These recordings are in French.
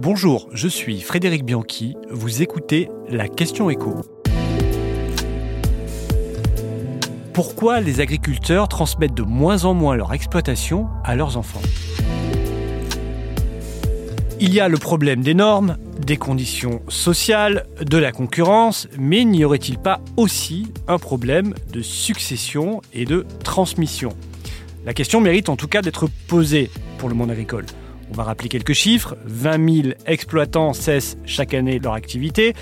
Bonjour, je suis Frédéric Bianchi, vous écoutez La question écho. Pourquoi les agriculteurs transmettent de moins en moins leur exploitation à leurs enfants? Il y a le problème des normes, des conditions sociales, de la concurrence, mais n'y aurait-il pas aussi un problème de succession et de transmission? La question mérite en tout cas d'être posée pour le monde agricole. On va rappeler quelques chiffres. 20 000 exploitants cessent chaque année leur activité,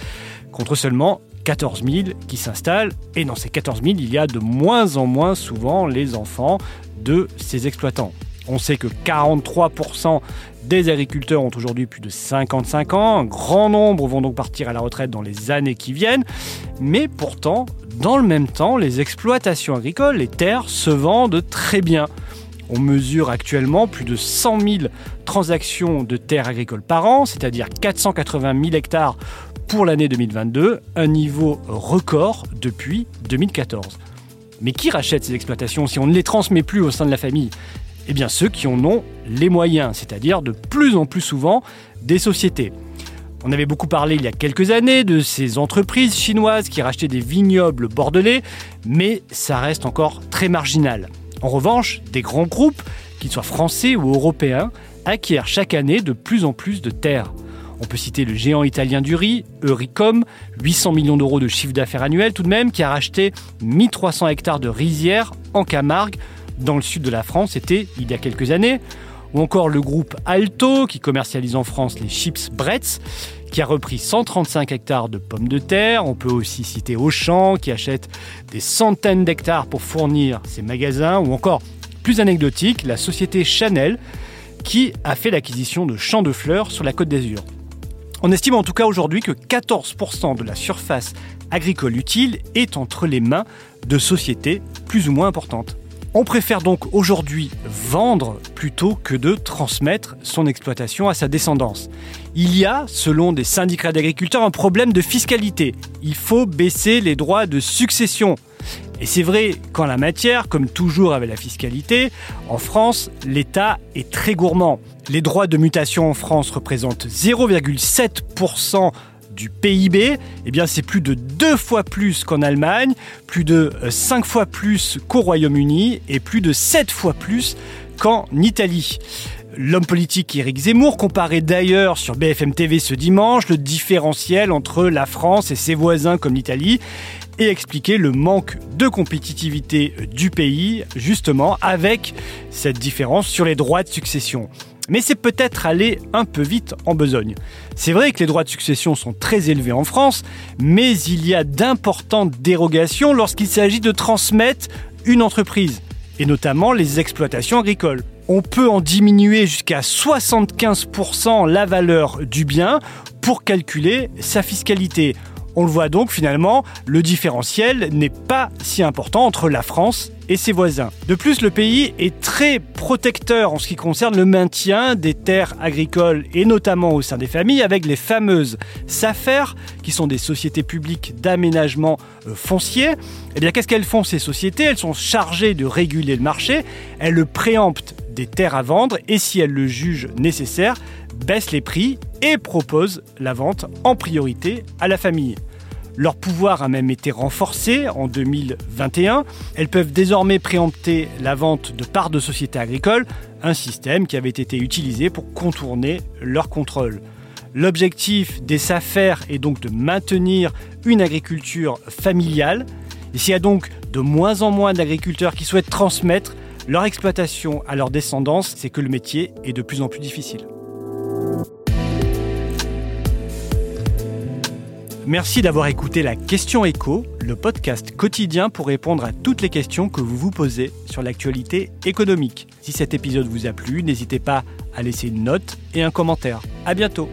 contre seulement 14 000 qui s'installent. Et dans ces 14 000, il y a de moins en moins souvent les enfants de ces exploitants. On sait que 43% des agriculteurs ont aujourd'hui plus de 55 ans. Un grand nombre vont donc partir à la retraite dans les années qui viennent. Mais pourtant, dans le même temps, les exploitations agricoles, les terres, se vendent très bien. On mesure actuellement plus de 100 000 transactions de terres agricoles par an, c'est-à-dire 480 000 hectares pour l'année 2022, un niveau record depuis 2014. Mais qui rachète ces exploitations si on ne les transmet plus au sein de la famille? Eh bien ceux qui en ont les moyens, c'est-à-dire de plus en plus souvent des sociétés. On avait beaucoup parlé il y a quelques années de ces entreprises chinoises qui rachetaient des vignobles bordelais, mais ça reste encore très marginal. En revanche, des grands groupes, qu'ils soient français ou européens, acquièrent chaque année de plus en plus de terres. On peut citer le géant italien du riz, Euricom, 800 millions d'euros de chiffre d'affaires annuel tout de même, qui a racheté 1300 hectares de rizières en Camargue, dans le sud de la France, c'était il y a quelques années. Ou encore le groupe Alto, qui commercialise en France les chips Bretz, qui a repris 135 hectares de pommes de terre. On peut aussi citer Auchan, qui achète des centaines d'hectares pour fournir ses magasins. Ou encore, plus anecdotique, la société Chanel, qui a fait l'acquisition de champs de fleurs sur la côte d'Azur. On estime en tout cas aujourd'hui que 14% de la surface agricole utile est entre les mains de sociétés plus ou moins importantes. On préfère donc aujourd'hui vendre plutôt que de transmettre son exploitation à sa descendance. Il y a, selon des syndicats d'agriculteurs, un problème de fiscalité. Il faut baisser les droits de succession. Et c'est vrai qu'en la matière, comme toujours avec la fiscalité, en France, l'État est très gourmand. Les droits de mutation en France représentent 0,7% du PIB, eh c'est plus de deux fois plus qu'en Allemagne, plus de euh, cinq fois plus qu'au Royaume-Uni et plus de sept fois plus qu'en Italie. L'homme politique Éric Zemmour comparait d'ailleurs sur BFM TV ce dimanche le différentiel entre la France et ses voisins comme l'Italie et expliquait le manque de compétitivité du pays justement avec cette différence sur les droits de succession. Mais c'est peut-être aller un peu vite en besogne. C'est vrai que les droits de succession sont très élevés en France, mais il y a d'importantes dérogations lorsqu'il s'agit de transmettre une entreprise, et notamment les exploitations agricoles. On peut en diminuer jusqu'à 75% la valeur du bien pour calculer sa fiscalité. On le voit donc finalement, le différentiel n'est pas si important entre la France et ses voisins. De plus, le pays est très protecteur en ce qui concerne le maintien des terres agricoles et notamment au sein des familles avec les fameuses SAFER qui sont des sociétés publiques d'aménagement euh, foncier. Eh bien, qu'est-ce qu'elles font ces sociétés? Elles sont chargées de réguler le marché, elles le préemptent des terres à vendre et si elles le jugent nécessaire, baissent les prix et proposent la vente en priorité à la famille. Leur pouvoir a même été renforcé en 2021. Elles peuvent désormais préempter la vente de parts de sociétés agricoles, un système qui avait été utilisé pour contourner leur contrôle. L'objectif des SAFER est donc de maintenir une agriculture familiale. Et s'il y a donc de moins en moins d'agriculteurs qui souhaitent transmettre leur exploitation à leur descendance, c'est que le métier est de plus en plus difficile. Merci d'avoir écouté la Question Écho, le podcast quotidien pour répondre à toutes les questions que vous vous posez sur l'actualité économique. Si cet épisode vous a plu, n'hésitez pas à laisser une note et un commentaire. À bientôt.